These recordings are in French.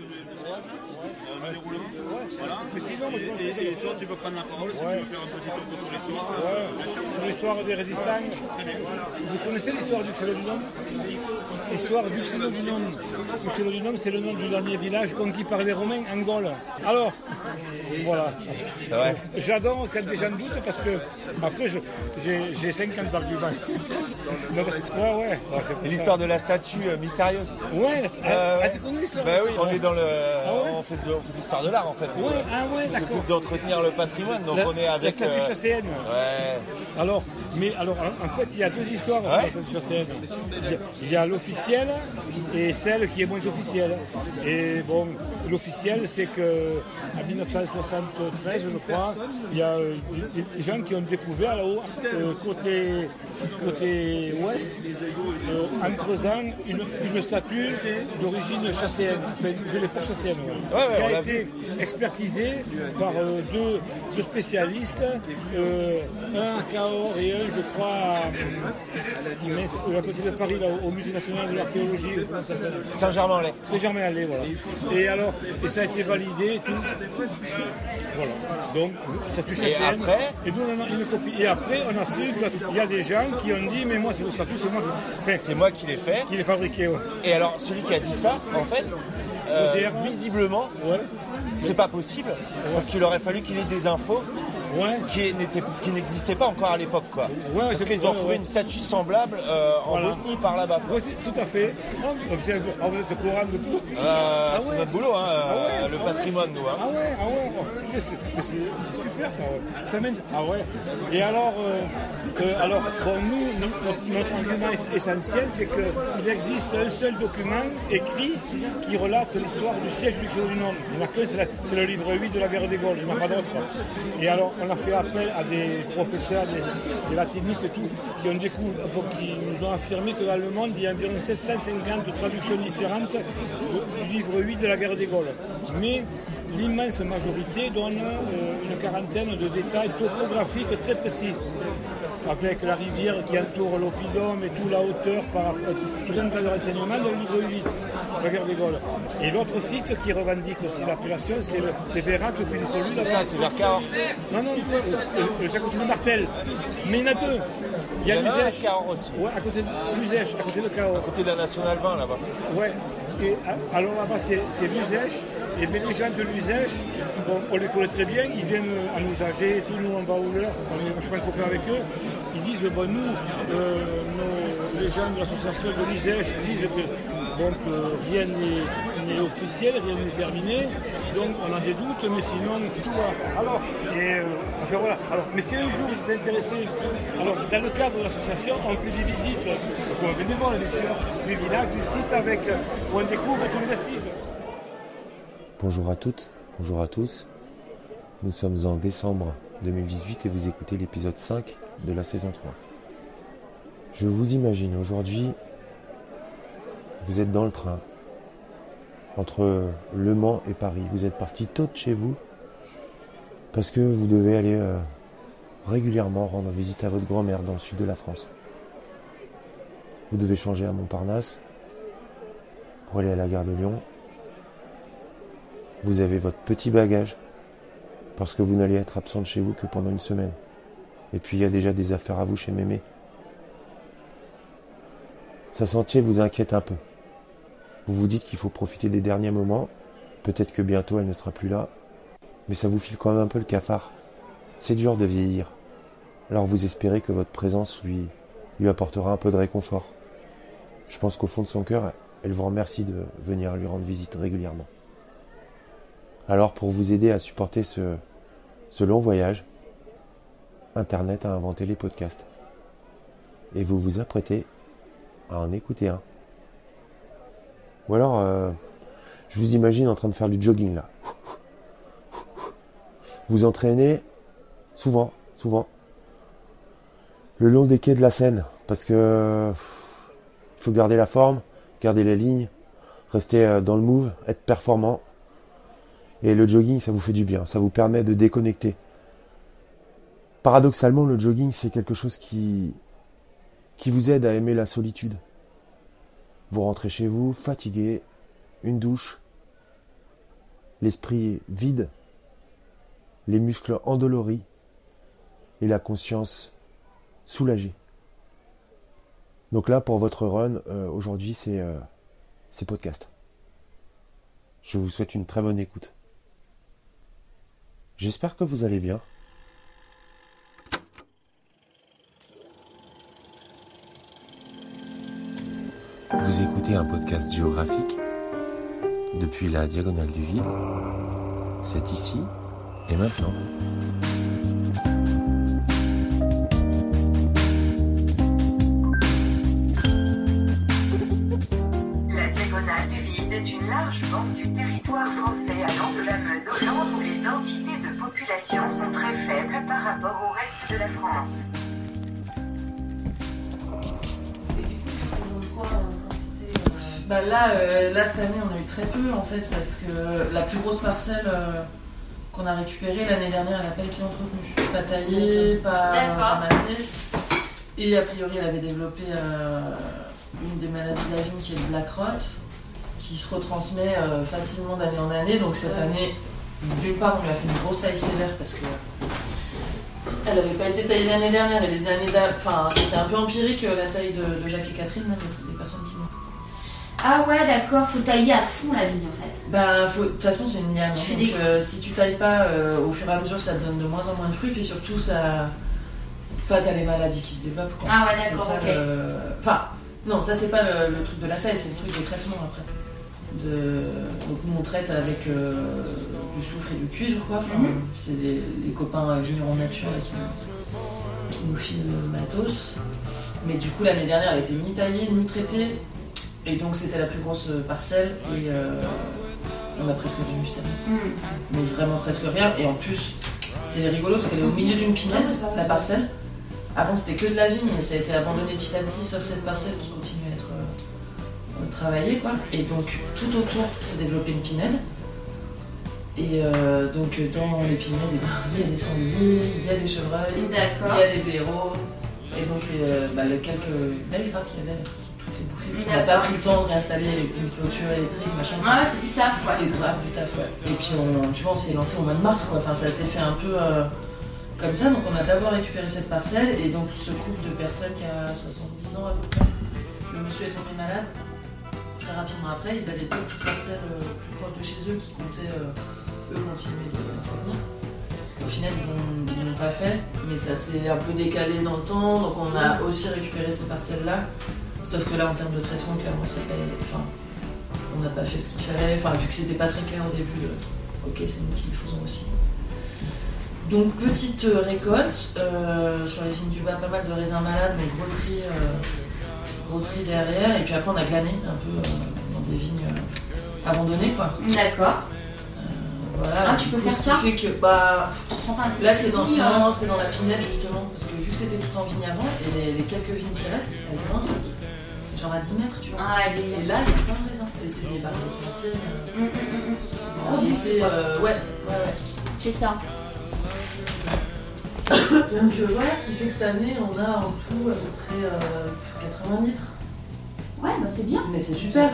euh. Voilà. Sinon, moi, et, et, et, toi, tu peux prendre la parole si tu veux faire un petit topo sur l'histoire. Sur l'histoire des résistants. Vous connaissez l'histoire du Xélodunum L'histoire du Xélodunum. Le Xélodunum, c'est le nom du dernier village conquis par les Romains en Gaule. Alors, voilà. Ouais. J'adore quand des gens doutent parce que après j'ai 50 arguments. Non, parce que, ouais, ouais. ouais l'histoire de la statue euh, mystérieuse. Ouais, euh, ah, tu connais l'histoire Bah oui, on est dans le. Ah ouais on fait de, l'histoire de l'art en fait. Ouais, ah ouais, on s'occupe d'entretenir le patrimoine, donc la, on est avec. La statue euh... chasséenne. Ouais. Alors, mais alors, en fait, il y a deux histoires ouais. dans statue chasséenne. Il y a, a l'officielle et celle qui est moins officielle. Et bon, l'officielle, c'est que en 1973, je crois, il y a euh, des gens qui ont découvert là-haut, euh, côté, côté ouest, euh, en creusant une, une statue d'origine chasséenne, enfin, de l'époque chasséenne, ouais. Ouais, qui a été expertisée par euh, deux, deux, spécialistes, un à Cahors et un, je crois, à, à côté de Paris, là, au Musée national de l'archéologie. Saint-Germain-en-Laye. Saint-Germain-en-Laye, voilà. Et alors, et ça a été validé et tout. Voilà. Donc, statut chasséenne. Et après Et nous, on a une copie. Et après, on a su qu'il y a des gens qui ont dit, mais moi, c'est le statut, c'est moi qui enfin, C'est moi qui l'ai fait. Qui l'ai fabriqué, ouais. Et alors, celui qui a dit ça, en fait, euh, visiblement, ouais. c'est pas possible, ouais. parce qu'il aurait fallu qu'il ait des infos ouais. qui n'existaient pas encore à l'époque. Quoi. Ouais, parce qu'ils ont trouvé une statue semblable euh, en. Bosnie par là-bas. Oui, tout à fait. Oh, vous êtes au courant de tout euh, ah C'est notre boulot, hein, ah le ah patrimoine, nous. Hein. Ah ouais, ah ouais. Oh, c'est super ça. ça mène... Ah ouais. Et alors, euh, alors bon, nous, notre, notre argument essentiel, c'est qu'il existe un seul document écrit qui relate l'histoire du siège du Clos du Nord. Il n'y en a que, c'est le livre 8 de la guerre des Gaules, il n'y en a pas d'autre. Et alors, on a fait appel à des professeurs, des, latinistes et tout, qui, ont découvert, qui nous ont affirmé que dans le monde, il y a environ 750 traductions différentes du livre 8 de la guerre des Gaules. Mais l'immense majorité donne euh, une quarantaine de détails topographiques très précis. Avec la rivière qui entoure l'Opidum et tout la hauteur par tout un tas de renseignements dans le livre 8 des Gaules. Et l'autre site qui revendique aussi l'appellation, c'est Vérac puis celui C'est ça, c'est vers Cahors. Non, non, c'est à côté de Martel. Mais il y en a deux. Il y a, Cahors aussi. Ouais, à côté de Luzèche, à côté de Cahors. À côté de la Nationale 20 là-bas. Ouais. Et alors là-bas, c'est Luzèche. Et bien les gens de l'usage, bon, on les connaît très bien, ils viennent à nous âger, tout nous on va où l'heure, on est vachement copains avec eux. Ils disent, bon, nous, euh, nos, les gens de l'association de l'usage disent que, bon, que rien n'est officiel, rien n'est terminé. Donc on a des doutes, mais sinon tout va. Alors, et, euh, enfin voilà. Alors, mais si un jour vous êtes intéressé, alors dans le cadre de l'association, on fait des visites, comme bénévole bien sûr, du village, du site avec, où on découvre tous les vestiges. Bonjour à toutes, bonjour à tous. Nous sommes en décembre 2018 et vous écoutez l'épisode 5 de la saison 3. Je vous imagine aujourd'hui, vous êtes dans le train entre Le Mans et Paris. Vous êtes parti tôt de chez vous parce que vous devez aller euh, régulièrement rendre visite à votre grand-mère dans le sud de la France. Vous devez changer à Montparnasse pour aller à la gare de Lyon vous avez votre petit bagage parce que vous n'allez être absent de chez vous que pendant une semaine. Et puis il y a déjà des affaires à vous chez Mémé. Sa sentier vous inquiète un peu. Vous vous dites qu'il faut profiter des derniers moments. Peut-être que bientôt elle ne sera plus là. Mais ça vous file quand même un peu le cafard. C'est dur de vieillir. Alors vous espérez que votre présence lui, apportera un peu de réconfort. Je pense qu'au fond de son cœur, elle vous remercie de venir lui rendre visite régulièrement. Alors pour vous aider à supporter ce, ce long voyage, Internet a inventé les podcasts. Et vous vous apprêtez à en écouter un. Ou alors, euh, je vous imagine en train de faire du jogging là. Vous entraînez souvent, souvent, le long des quais de la Seine, parce que il faut garder la forme, garder la ligne, rester dans le move, être performant. Et le jogging, ça vous fait du bien, ça vous permet de déconnecter. Paradoxalement, le jogging, c'est quelque chose qui vous aide à aimer la solitude. Vous rentrez chez vous, fatigué, une douche, l'esprit vide, les muscles endoloris et la conscience soulagée. Donc là, pour votre run, euh, aujourd'hui, c'est euh, podcast. Je vous souhaite une très bonne écoute. J'espère que vous allez bien. Un podcast géographique depuis la diagonale du vide. C'est ici et maintenant. La diagonale du vide est une large bande du territoire français allant de la Meuse au où les densités de population sont très faibles par rapport au reste de la France. Bah là, euh, là, cette année, on a eu très peu en fait, parce que la plus grosse parcelle euh, qu'on a récupérée l'année dernière, elle n'a pas été entretenue. Pas taillée, pas ramassée. Et a priori, elle avait développé euh, une des maladies de la vigne qui est le black rot, qui se retransmet facilement d'année en année. Donc cette année, d'une part, on lui a fait une grosse taille sévère parce que elle n'avait pas été taillée l'année dernière et les années d'a- Enfin, c'était un peu empirique la taille de, de Jacques et Catherine, les, personnes qui Ah ouais, d'accord, faut tailler à fond la vigne en fait. Bah, faut- de toute façon, c'est une liane. Donc, des- euh, si tu tailles pas, euh, au fur et à mesure, ça donne de moins en moins de fruits. Puis surtout, ça. Enfin, t'as les maladies qui se développent. Quoi. Ah ouais, d'accord, ok. le- Enfin, non, ça, c'est pas le, le truc de la taille, c'est le truc des traitements après. De... Donc, nous, on traite avec euh, du soufre et du cuivre, quoi. Enfin, Mhm. C'est les, les copains vignerons nature là, qui, qui nous filent le matos. Mais du coup, l'année dernière, elle était ni taillée, ni traitée. Et donc, c'était la plus grosse parcelle. Et euh, on a presque du mustard Hmm. mais vraiment presque rien. Et en plus, c'est rigolo parce qu'elle est au milieu d'une pinède, la parcelle. Avant, c'était que de la vigne et ça a été abandonné petit à petit, sauf cette parcelle qui continue à être euh, euh, travaillée. Quoi. Et donc, tout autour s'est développé une pinède. Et euh, donc, dans les pinèdes, eh ben, il y a des sangliers, il y a des chevreuils, il y a des blaireaux. Et donc, euh, bah, les quelques belles grappes qu'il y avait, qu'on n'a pas pris le temps de réinstaller une clôture électrique, machin. Ah ouais, c'est du taf, ouais. C'est grave du taf, ouais. Et puis, on, tu vois, on s'est lancé au mois de mars, quoi. Enfin, ça s'est fait un peu euh, comme ça. Donc, on a d'abord récupéré cette parcelle. Et donc, ce couple de personnes qui a 70 ans à peu près, le monsieur est tombé malade. Très rapidement après, ils avaient deux petites parcelles euh, plus proches de chez eux qui comptaient, euh, eux, continuer de l'entretenir. Au final, ils ont- ils l'ont pas fait, mais ça s'est un peu décalé dans le temps. Donc, on a aussi récupéré ces parcelles-là. Sauf que là, en termes de traitement, clairement. Enfin, on n'a pas fait ce qu'il fallait. Enfin, vu que c'était pas très clair au début, euh, ok, c'est nous qui le faisons aussi. Donc, petite euh, récolte. euh, sur les vignes du bas, pas mal de raisins malades, mais gros tri, gros tri derrière. Et puis après, on a glané un peu dans des vignes abandonnées, quoi. D'accord. Voilà. Ah, tu peux faire ça qui fait que, bah, Là, c'est dans, non, c'est dans la pinette justement, parce que vu que c'était tout en vigne avant, et les, les quelques vignes qui restent, elles grimpent, genre à 10 mètres, tu vois. Ah, elle Et est là, il y a plein de raisins. Et c'est des variétés anciennes. euh, hum, hum, hum. c'est euh, ouais, ouais, ouais. C'est ça. Donc euh, voilà, ce qui fait que cette année, on a en tout à peu près euh, 80 litres. Ouais, bah c'est bien. Mais c'est super,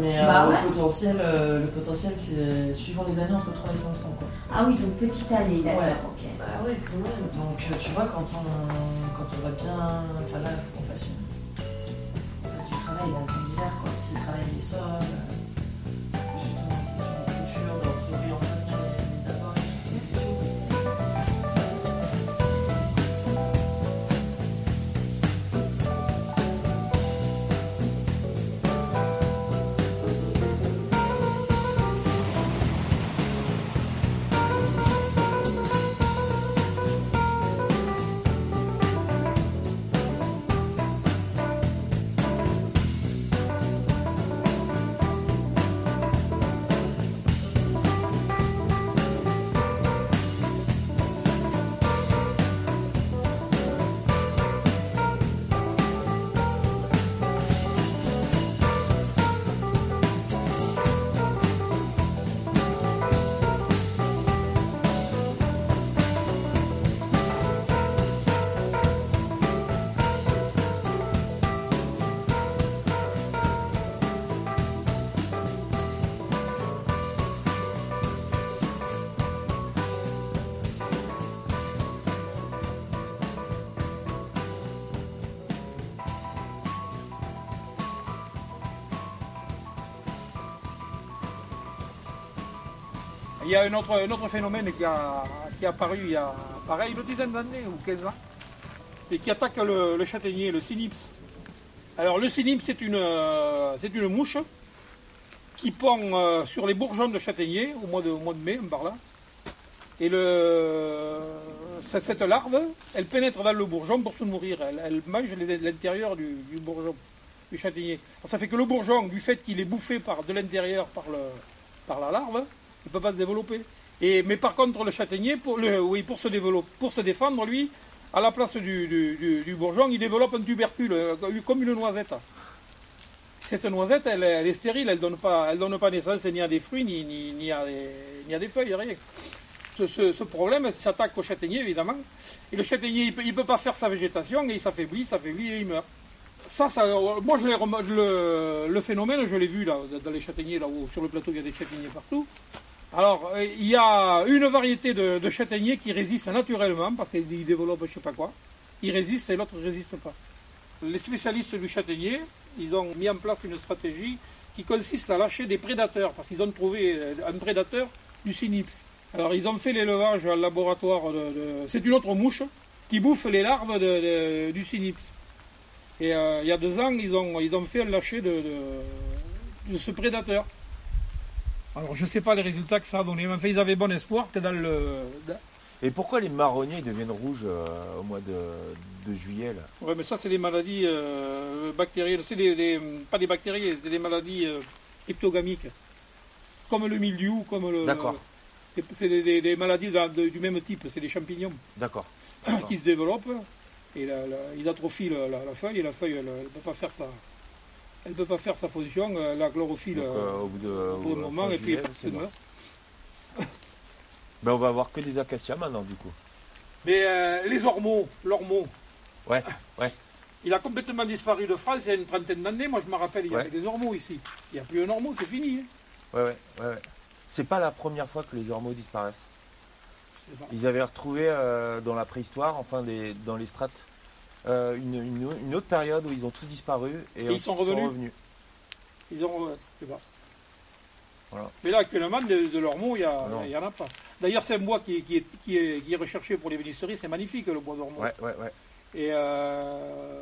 mais euh, Bah ouais. le potentiel, euh, le potentiel c'est suivant les années entre 3 et 500 quoi. Ah oui, donc petite année, d'accord, Ouais. ok. Bah ouais, quand même. Donc euh, tu vois, quand on, quand on va bien. Enfin là, du travail là, comme l'hiver, quoi. S'il travaille les sols, Il y a un autre, phénomène qui a, qui apparu il y a pareil une dizaine d'années ou 15 ans et qui attaque le, châtaignier, le cynips. Alors le cynips c'est une, euh, une mouche qui pond euh, sur les bourgeons de châtaignier au mois de, au mois de mai, par là. Et le, cette larve, elle pénètre dans le bourgeon pour se nourrir. Elle, mange l'intérieur du, bourgeon, du châtaignier. Alors, ça fait que le bourgeon, du fait qu'il est bouffé par, de l'intérieur par, par la larve, ne peut pas se développer. Et, mais par contre, le châtaignier, pour, oui, pour, se développer, pour se défendre, lui, à la place du, bourgeon, il développe un tubercule, euh, comme une noisette. Cette noisette, elle, est stérile, elle ne donne, pas- donne pas naissance ni à des fruits, ni, à, des, feuilles, rien. Ce, ce- ce problème s'attaque au châtaignier, évidemment. Et le châtaignier, il ne peut, pas faire sa végétation, et il s'affaiblit, s'affaiblit et il meurt. Ça, moi, je le, le phénomène, je l'ai vu là, dans les châtaigniers, là où sur le plateau, il y a des châtaigniers partout. Alors, euh, il y a une variété de, de châtaigniers qui résistent naturellement, parce qu'ils développent je sais pas quoi. Ils résistent et l'autre ne résiste pas. Les spécialistes du châtaignier, ils ont mis en place une stratégie qui consiste à lâcher des prédateurs, parce qu'ils ont trouvé euh, un prédateur du cynips. Alors, ils ont fait l'élevage en laboratoire de, C'est une autre mouche qui bouffe les larves du cynips. Et euh, il y a deux ans, ils ont, ils ont fait un lâcher de ce prédateur. Alors, je ne sais pas les résultats que ça a donné, mais enfin, ils avaient bon espoir que dans le. Et pourquoi les marronniers deviennent rouges euh, au mois de, de juillet là Ouais, mais ça, c'est des maladies euh, bactériennes. C'est des, des- pas des bactéries, c'est des maladies euh, cryptogamiques. Comme le mildiou, comme le. D'accord. C'est des, maladies de- de- du même type, c'est des champignons D'accord. qui se développent et la- la- ils atrophient la, la- feuille et la feuille, elle ne peut pas faire sa. Elle peut pas faire sa fonction, euh, la chlorophylle Donc, euh, euh, au bout de au bout d'un fin moment, et puis elle meurt. Ben, on va avoir que des acacias maintenant du coup. Mais euh, les ormeaux, l'ormeau, Ouais, ouais. il a complètement disparu de France il y a une trentaine d'années. Moi, je me rappelle, il y Ouais. avait des ormeaux ici. Il n'y a plus un ormeau, c'est fini. hein. Ouais, ouais, ouais, ouais. C'est pas la première fois que les ormeaux disparaissent. Ils avaient retrouvé euh, dans la préhistoire, enfin des, dans les strates, euh, une, une- une autre période où ils ont tous disparu et, ils ensuite sont revenus Ils ont. euh, je sais pas. Voilà. Mais là, actuellement, de, de l'ormeau, il n'y en a pas. D'ailleurs, c'est un bois qui, est- qui est, qui, est, qui est recherché pour les bénisteries. C'est magnifique, le bois d'ormeau. Ouais, ouais, ouais. Et euh,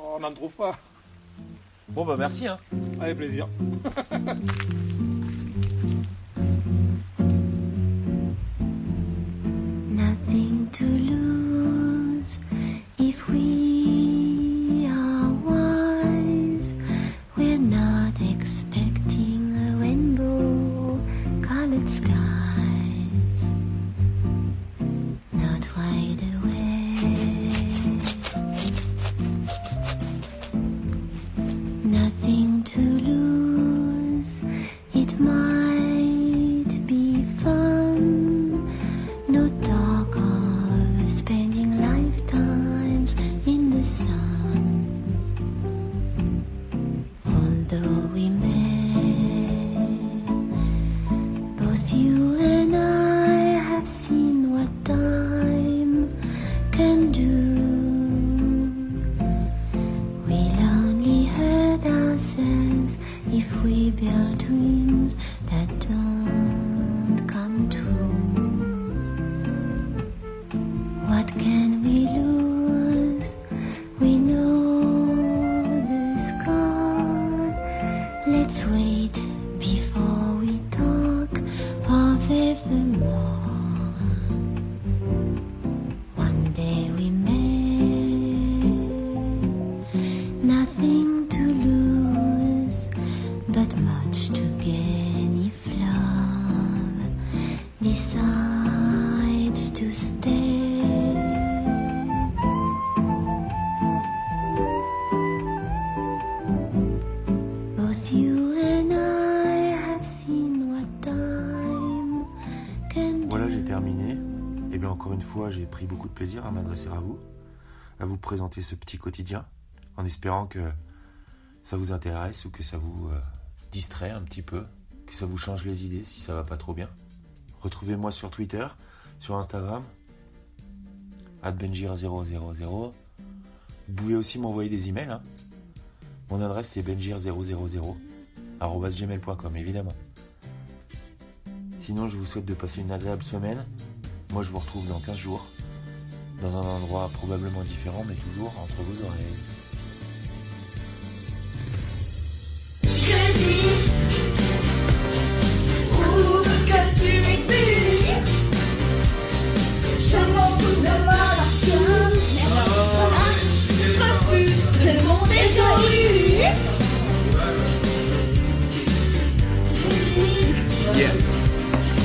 on n'en trouve pas. Bon bah merci hein. Avec plaisir. Nothing to decides to stay. Both you and I have seen what time can Voilà, j'ai terminé. Et bien encore une fois, j'ai pris beaucoup de plaisir à m'adresser à vous, à vous présenter ce petit quotidien, en espérant que ça vous intéresse ou que ça vous euh, distrait un petit peu, que ça vous change les idées si ça va pas trop bien. Retrouvez-moi sur Twitter, sur Instagram, benjir0000. Vous pouvez aussi m'envoyer des emails. hein. Mon adresse c'est benjir000 gmail.com évidemment. Si sinon, je vous souhaite de passer une agréable semaine. Moi, je vous retrouve dans 15 jours. Dans un endroit probablement différent, mais toujours entre vos oreilles.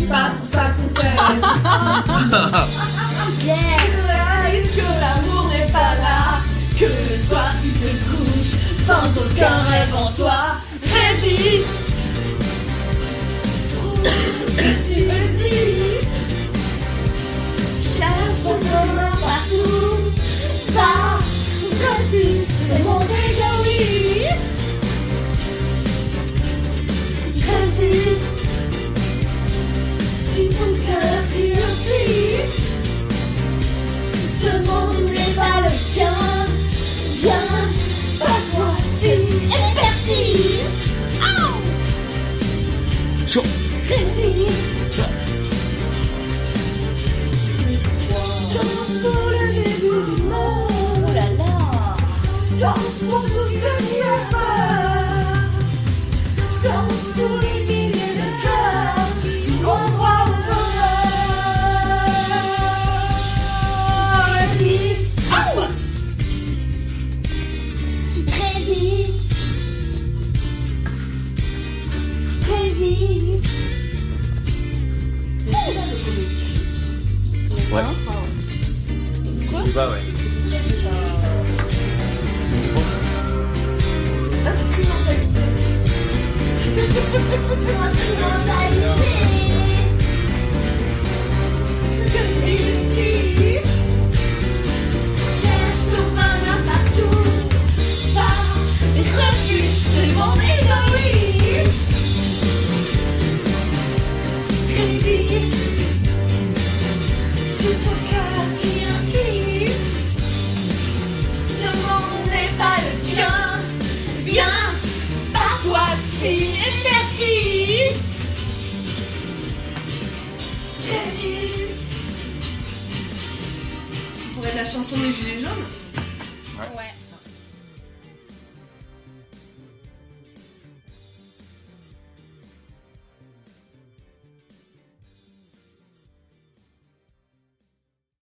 c'est pas pour ça qu'on fait. Réalise que l'amour n'est pas là, que le soir tu te couches sans aucun rêve en toi. Résiste. Prouve que tu existes. Cherche ton commun partout. Va, refuse, c'est mon égoïste. Résiste. Ce monde n'est pas le tien. Viens, pas-toi si et persiste. Oh Chaud. Résiste. Danse pour le début du monde. Oh là là. Danse pour la chanson des Gilets jaunes?